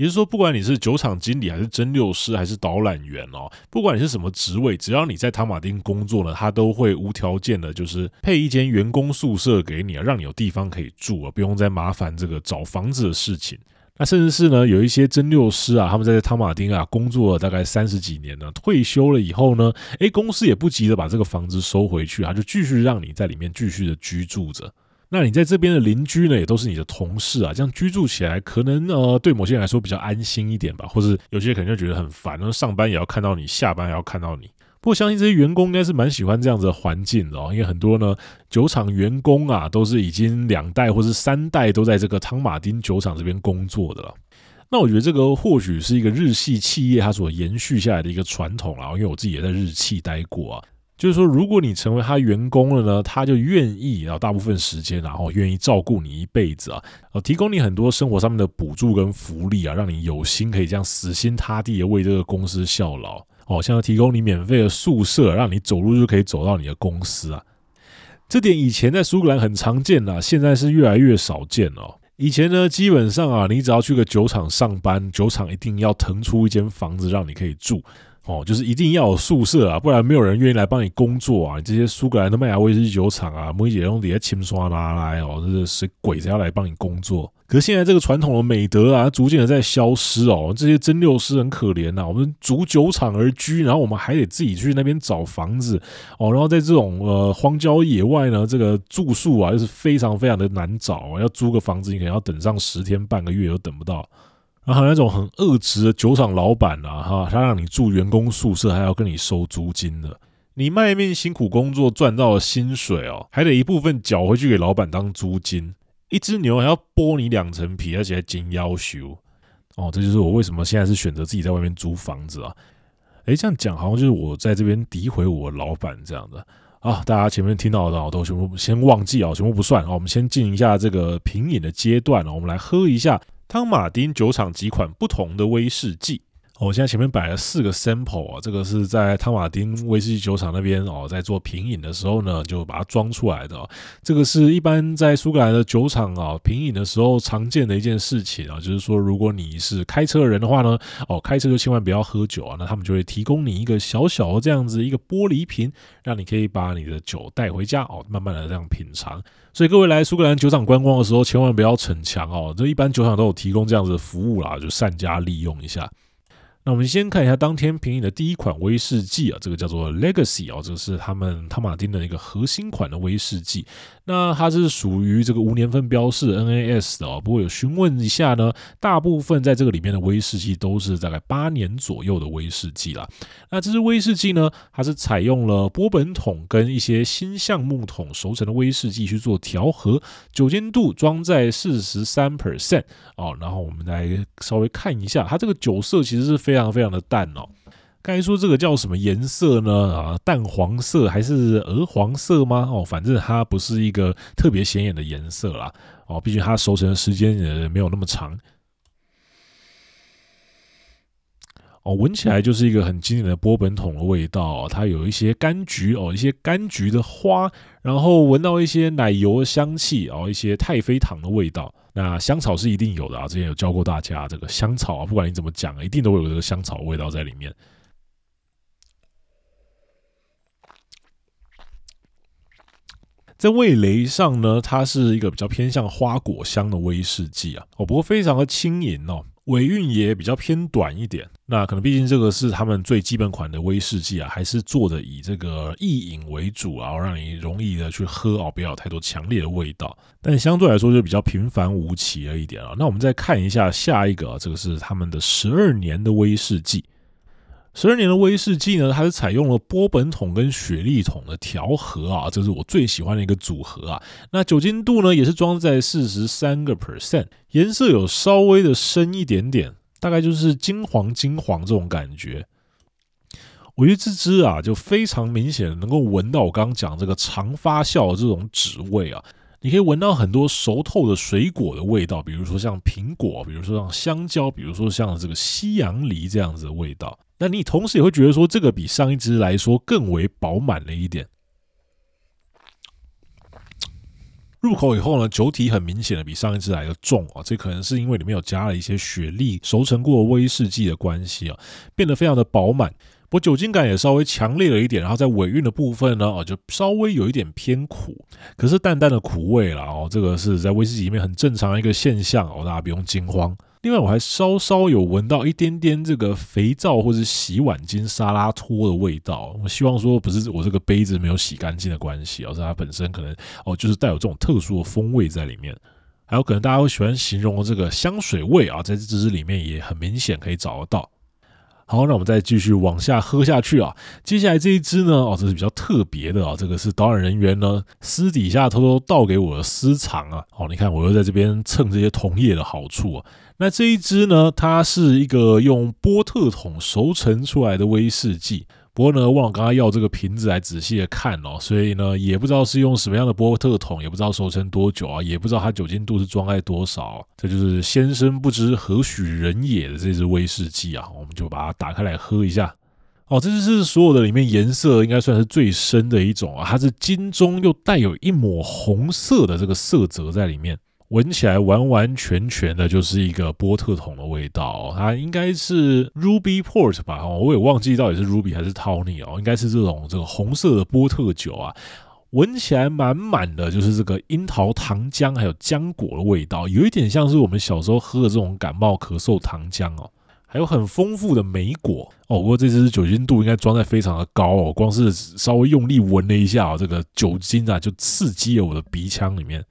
也就是说，不管你是酒厂经理，还是蒸馏师，还是导览员哦，不管你是什么职位，只要你在汤马丁工作呢，他都会无条件的，就是配一间员工宿舍给你啊，让你有地方可以住啊，不用再麻烦这个找房子的事情。那甚至是呢，有一些蒸馏师啊，他们在汤马丁啊工作了大概三十几年呢，退休了以后呢，诶，公司也不急着把这个房子收回去，啊就继续让你在里面继续的居住着。那你在这边的邻居呢，也都是你的同事啊，这样居住起来可能呃，对某些人来说比较安心一点吧，或者有些人可能就觉得很烦，那上班也要看到你，下班也要看到你。不过，相信这些员工应该是蛮喜欢这样子的环境的哦，因为很多呢酒厂员工啊，都是已经两代或是三代都在这个汤马丁酒厂这边工作的了。那我觉得这个或许是一个日系企业它所延续下来的一个传统啊，因为我自己也在日企待过啊。就是说，如果你成为他员工了呢，他就愿意啊，大部分时间然后愿意照顾你一辈子啊，提供你很多生活上面的补助跟福利啊，让你有心可以这样死心塌地的为这个公司效劳哦，像提供你免费的宿舍，让你走路就可以走到你的公司啊。这点以前在苏格兰很常见啊，现在是越来越少见哦。以前呢，基本上啊，你只要去个酒厂上班，酒厂一定要腾出一间房子让你可以住。哦，就是一定要有宿舍啊，不然没有人愿意来帮你工作啊。这些苏格兰的麦芽威士忌酒厂啊，每节用底下清刷拿来哦，这是鬼才要来帮你工作？可是现在这个传统的美德啊，逐渐的在消失哦。这些蒸馏师很可怜呐，我们逐酒厂而居，然后我们还得自己去那边找房子哦。然后在这种呃荒郊野外呢，这个住宿啊，又是非常非常的难找。要租个房子，你可能要等上十天半个月都等不到。然后那种很恶质的酒厂老板啊，哈，他让你住员工宿舍，还要跟你收租金的。你卖命辛苦工作赚到的薪水哦，还得一部分缴回去给老板当租金。一只牛还要剥你两层皮，而且还真要求哦。这就是我为什么现在是选择自己在外面租房子啊。诶，这样讲好像就是我在这边诋毁我老板这样的啊。大家前面听到的我都全部先忘记啊，全部不算啊。我们先进一下这个品饮的阶段啊，我们来喝一下。汤马丁酒厂几款不同的威士忌。我现在前面摆了四个 sample 啊，这个是在汤马丁威士忌酒厂那边哦，在做品饮的时候呢，就把它装出来的。这个是一般在苏格兰的酒厂啊品饮的时候常见的一件事情啊，就是说如果你是开车的人的话呢，哦，开车就千万不要喝酒啊，那他们就会提供你一个小小的这样子一个玻璃瓶，让你可以把你的酒带回家哦，慢慢的这样品尝。所以各位来苏格兰酒厂观光的时候，千万不要逞强哦，这一般酒厂都有提供这样子的服务啦，就善加利用一下。那我们先看一下当天评饮的第一款威士忌啊，这个叫做 Legacy 啊，这个是他们汤马丁的一个核心款的威士忌。那它是属于这个无年份标示 NAS 的哦，不过有询问一下呢，大部分在这个里面的威士忌都是大概八年左右的威士忌啦。那这支威士忌呢，它是采用了波本桶跟一些新橡木桶熟成的威士忌去做调和，酒精度装在四十三 percent 哦。然后我们来稍微看一下，它这个酒色其实是非常非常的淡哦。该说这个叫什么颜色呢？啊，淡黄色还是鹅黄色吗？哦，反正它不是一个特别显眼的颜色啦。哦，毕竟它熟成的时间也没有那么长。哦，闻起来就是一个很经典的波本桶的味道。它有一些柑橘哦，一些柑橘的花，然后闻到一些奶油的香气哦，一些太妃糖的味道。那香草是一定有的啊，之前有教过大家，这个香草啊，不管你怎么讲，一定都会有这个香草味道在里面。在味蕾上呢，它是一个比较偏向花果香的威士忌啊，哦，不过非常的轻盈哦，尾韵也比较偏短一点。那可能毕竟这个是他们最基本款的威士忌啊，还是做的以这个易饮为主啊，让你容易的去喝哦，不要有太多强烈的味道。但相对来说就比较平凡无奇了一点啊。那我们再看一下下一个啊，这个是他们的十二年的威士忌。十二年的威士忌呢，它是采用了波本桶跟雪莉桶的调和啊，这是我最喜欢的一个组合啊。那酒精度呢，也是装在四十三个 percent，颜色有稍微的深一点点，大概就是金黄金黄这种感觉。我觉得这支啊，就非常明显能够闻到我刚刚讲这个长发酵的这种纸味啊，你可以闻到很多熟透的水果的味道，比如说像苹果，比如说像香蕉，比如说像这个西洋梨这样子的味道。那你同时也会觉得说，这个比上一支来说更为饱满了一点。入口以后呢，酒体很明显的比上一支来的重啊，这可能是因为里面有加了一些雪莉熟成过威士忌的关系啊，变得非常的饱满。不过酒精感也稍微强烈了一点，然后在尾韵的部分呢，哦，就稍微有一点偏苦，可是淡淡的苦味啦哦，这个是在威士忌里面很正常的一个现象哦，大家不用惊慌。另外，我还稍稍有闻到一点点这个肥皂或者洗碗巾、沙拉托的味道。我希望说不是我这个杯子没有洗干净的关系，而是它本身可能哦，就是带有这种特殊的风味在里面。还有可能大家会喜欢形容这个香水味啊，在这支里面也很明显可以找得到。好，那我们再继续往下喝下去啊。接下来这一支呢，哦，这是比较特别的啊，这个是导演人员呢私底下偷偷倒给我的私藏啊。哦，你看我又在这边蹭这些同业的好处啊。那这一支呢，它是一个用波特桶熟成出来的威士忌。不过呢，忘了刚刚要这个瓶子来仔细的看哦，所以呢，也不知道是用什么样的波特桶，也不知道熟成多久啊，也不知道它酒精度是装在多少。这就是先生不知何许人也的这支威士忌啊，我们就把它打开来喝一下。哦，这就是所有的里面颜色应该算是最深的一种啊，它是金中又带有一抹红色的这个色泽在里面。闻起来完完全全的就是一个波特桶的味道，它应该是 Ruby Port 吧？我也忘记到底是 Ruby 还是 Tony 哦，应该是这种这个红色的波特酒啊，闻起来满满的就是这个樱桃糖浆还有浆果的味道，有一点像是我们小时候喝的这种感冒咳嗽糖浆哦，还有很丰富的莓果哦。不过这支酒精度应该装在非常的高哦，光是稍微用力闻了一下啊，这个酒精啊就刺激了我的鼻腔里面。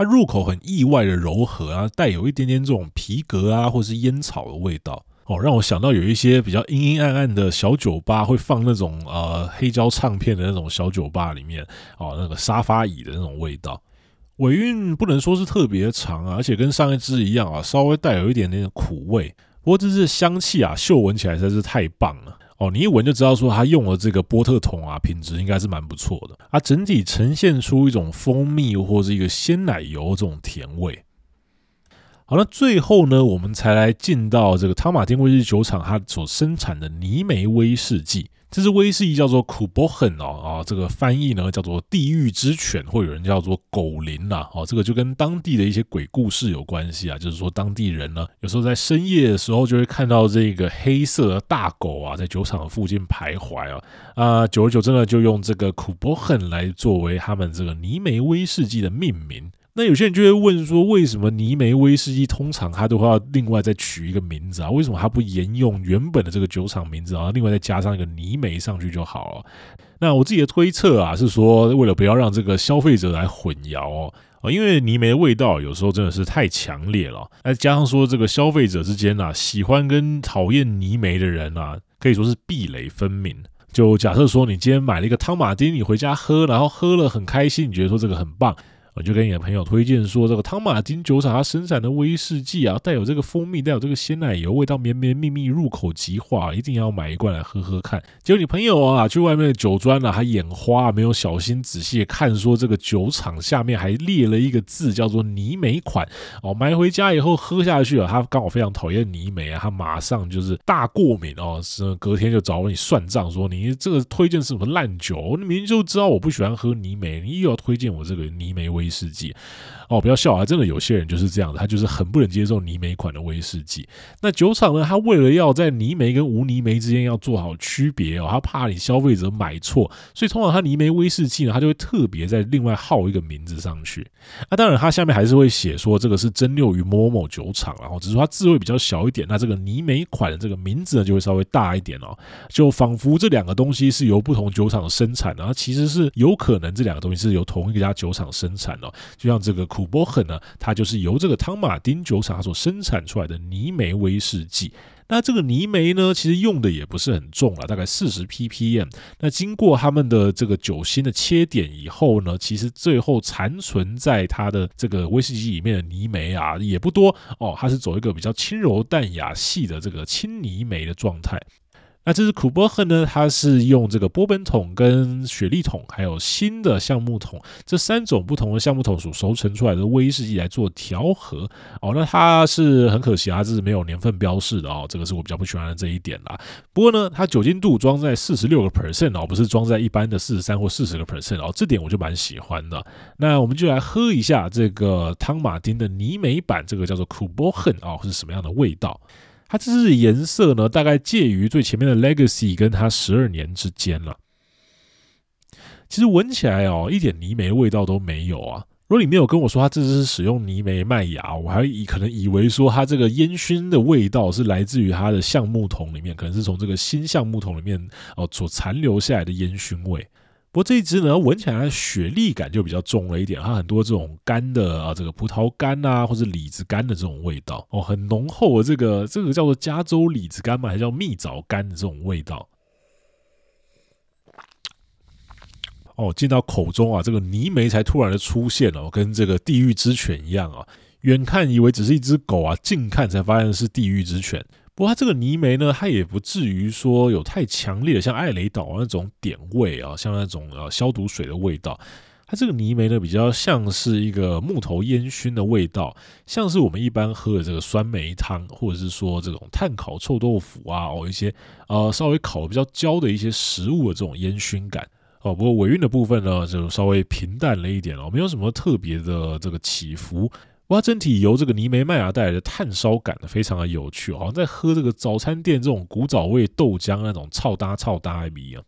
它入口很意外的柔和啊，带有一点点这种皮革啊，或是烟草的味道哦，让我想到有一些比较阴阴暗暗的小酒吧会放那种呃黑胶唱片的那种小酒吧里面哦，那个沙发椅的那种味道。尾韵不能说是特别长啊，而且跟上一支一样啊，稍微带有一点点苦味。不过这支香气啊，嗅闻起来实在是太棒了。哦，你一闻就知道说他用了这个波特桶啊，品质应该是蛮不错的。它整体呈现出一种蜂蜜或是一个鲜奶油这种甜味。好了，最后呢，我们才来进到这个汤马丁威士酒厂它所生产的尼梅威士忌。这支威士忌叫做 k u b o h e n 哦，啊，这个翻译呢叫做地狱之犬，或有人叫做狗灵呐，哦，这个就跟当地的一些鬼故事有关系啊，就是说当地人呢有时候在深夜的时候就会看到这个黑色的大狗啊在酒厂附近徘徊啊，啊，久而久之呢就用这个 k u b o h e n 来作为他们这个泥煤威士忌的命名。那有些人就会问说，为什么泥煤威士忌通常它都会要另外再取一个名字啊？为什么它不沿用原本的这个酒厂名字啊？另外再加上一个泥煤上去就好了？那我自己的推测啊，是说为了不要让这个消费者来混淆哦，因为泥煤的味道有时候真的是太强烈了，再加上说这个消费者之间呐，喜欢跟讨厌泥煤的人啊，可以说是壁垒分明。就假设说你今天买了一个汤马丁，你回家喝，然后喝了很开心，你觉得说这个很棒。我就跟你的朋友推荐说，这个汤马丁酒厂它生产的威士忌啊，带有这个蜂蜜，带有这个鲜奶油，味道绵绵密密，入口即化，一定要买一罐来喝喝看。结果你朋友啊，去外面的酒庄啊，他眼花，没有小心仔细看，说这个酒厂下面还列了一个字，叫做泥煤款。哦，买回家以后喝下去啊，他刚好非常讨厌泥煤啊，他马上就是大过敏哦，是隔天就找你算账，说你这个推荐是什么烂酒？你明明就知道我不喜欢喝泥煤，你又要推荐我这个泥煤威士忌。哦，不要笑啊！真的有些人就是这样的，他就是很不能接受泥煤款的威士忌。那酒厂呢，他为了要在泥煤跟无泥煤之间要做好区别哦，他怕你消费者买错，所以通常他泥煤威士忌呢，他就会特别在另外号一个名字上去。那当然，他下面还是会写说这个是蒸馏于某某酒厂，然后只是说它字会比较小一点。那这个泥煤款的这个名字呢，就会稍微大一点哦，就仿佛这两个东西是由不同酒厂生产的，然后其实是有可能这两个东西是由同一家酒厂生产的，就像这个。库波亨呢，它就是由这个汤马丁酒厂所生产出来的泥煤威士忌。那这个泥煤呢，其实用的也不是很重了，大概四十 ppm。那经过他们的这个酒心的切点以后呢，其实最后残存在它的这个威士忌里面的泥煤啊，也不多哦。它是走一个比较轻柔淡雅系的这个轻泥煤的状态。那这支库波亨呢，它是用这个波本桶、跟雪莉桶，还有新的橡木桶这三种不同的橡木桶所熟成出来的威士忌来做调和哦。那它是很可惜啊，这是没有年份标示的哦，这个是我比较不喜欢的这一点啦。不过呢，它酒精度装在四十六个 percent 哦，不是装在一般的四十三或四十个 percent 哦，这点我就蛮喜欢的。那我们就来喝一下这个汤马丁的泥煤版，这个叫做苦波亨哦，是什么样的味道？它这支颜色呢，大概介于最前面的 Legacy 跟它十二年之间了。其实闻起来哦，一点泥煤味道都没有啊。如果你没有跟我说它这支是使用泥煤麦芽，我还以可能以为说它这个烟熏的味道是来自于它的橡木桶里面，可能是从这个新橡木桶里面哦所残留下来的烟熏味。不过这一支呢，闻起来雪莉感就比较重了一点，它很多这种干的啊，这个葡萄干啊，或者李子干的这种味道哦，很浓厚的这个这个叫做加州李子干嘛，还叫蜜枣干的这种味道。哦，进到口中啊，这个泥煤才突然的出现哦，跟这个地狱之犬一样啊，远看以为只是一只狗啊，近看才发现是地狱之犬。不过它这个泥煤呢，它也不至于说有太强烈的像艾雷岛那种点味啊，像那种呃消毒水的味道。它这个泥煤呢，比较像是一个木头烟熏的味道，像是我们一般喝的这个酸梅汤，或者是说这种炭烤臭豆腐啊，哦一些呃稍微烤的比较焦的一些食物的这种烟熏感哦。不过尾韵的部分呢，就稍微平淡了一点哦，没有什么特别的这个起伏。哇，整体由这个泥煤麦芽带来的炭烧感呢，非常的有趣，好像在喝这个早餐店这种古早味豆浆那种超搭超搭一样。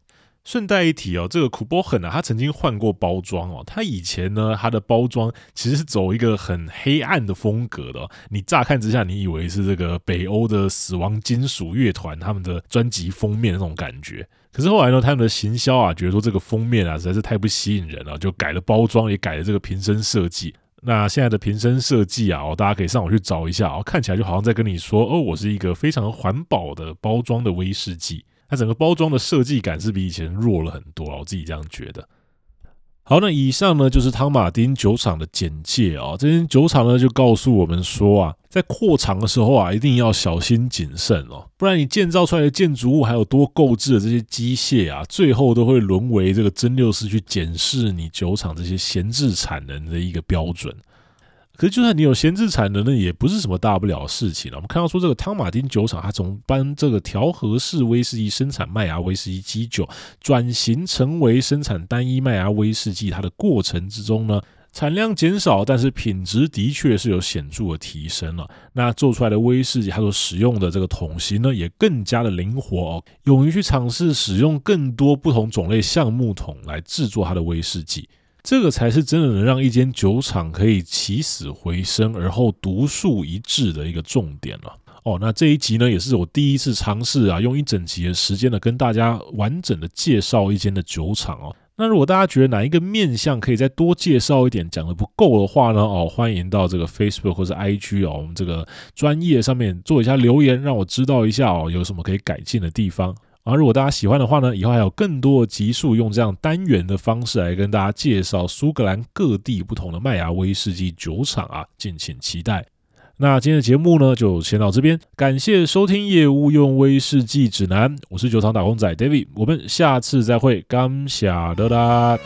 顺带一提哦，这个 Krubogen 啊，它曾经换过包装哦。它以前呢，它的包装其实是走一个很黑暗的风格的。你乍看之下，你以为是这个北欧的死亡金属乐团他们的专辑封面那种感觉。可是后来呢，他们的行销啊，觉得说这个封面啊实在是太不吸引人了，就改了包装，也改了这个瓶身设计。那现在的瓶身设计啊，大家可以上网去找一下哦，看起来就好像在跟你说，哦，我是一个非常环保的包装的威士忌。它整个包装的设计感是比以前弱了很多啊，我自己这样觉得。好，那以上呢就是汤马丁酒厂的简介啊。这间酒厂呢就告诉我们说啊，在扩厂的时候啊，一定要小心谨慎哦，不然你建造出来的建筑物还有多购置的这些机械啊，最后都会沦为这个蒸馏师去检视你酒厂这些闲置产能的一个标准。可是，就算你有闲置产能呢，也不是什么大不了的事情了。我们看到说，这个汤马丁酒厂，它从搬这个调和式威士忌生产麦芽威士忌基酒，转型成为生产单一麦芽威士忌，它的过程之中呢，产量减少，但是品质的确是有显著的提升了。那做出来的威士忌，它所使用的这个桶型呢，也更加的灵活哦，勇于去尝试使用更多不同种类橡木桶来制作它的威士忌。这个才是真的能让一间酒厂可以起死回生，而后独树一帜的一个重点了。哦，那这一集呢，也是我第一次尝试啊，用一整集的时间呢，跟大家完整的介绍一间的酒厂哦。那如果大家觉得哪一个面向可以再多介绍一点，讲得不够的话呢，哦，欢迎到这个 Facebook 或者 IG 哦，我们这个专业上面做一下留言，让我知道一下哦，有什么可以改进的地方。而如果大家喜欢的话呢，以后还有更多的集数用这样单元的方式来跟大家介绍苏格兰各地不同的麦芽威士忌酒厂啊，敬请期待。那今天的节目呢，就先到这边，感谢收听业务用威士忌指南，我是酒厂打工仔 David，我们下次再会，感谢的啦。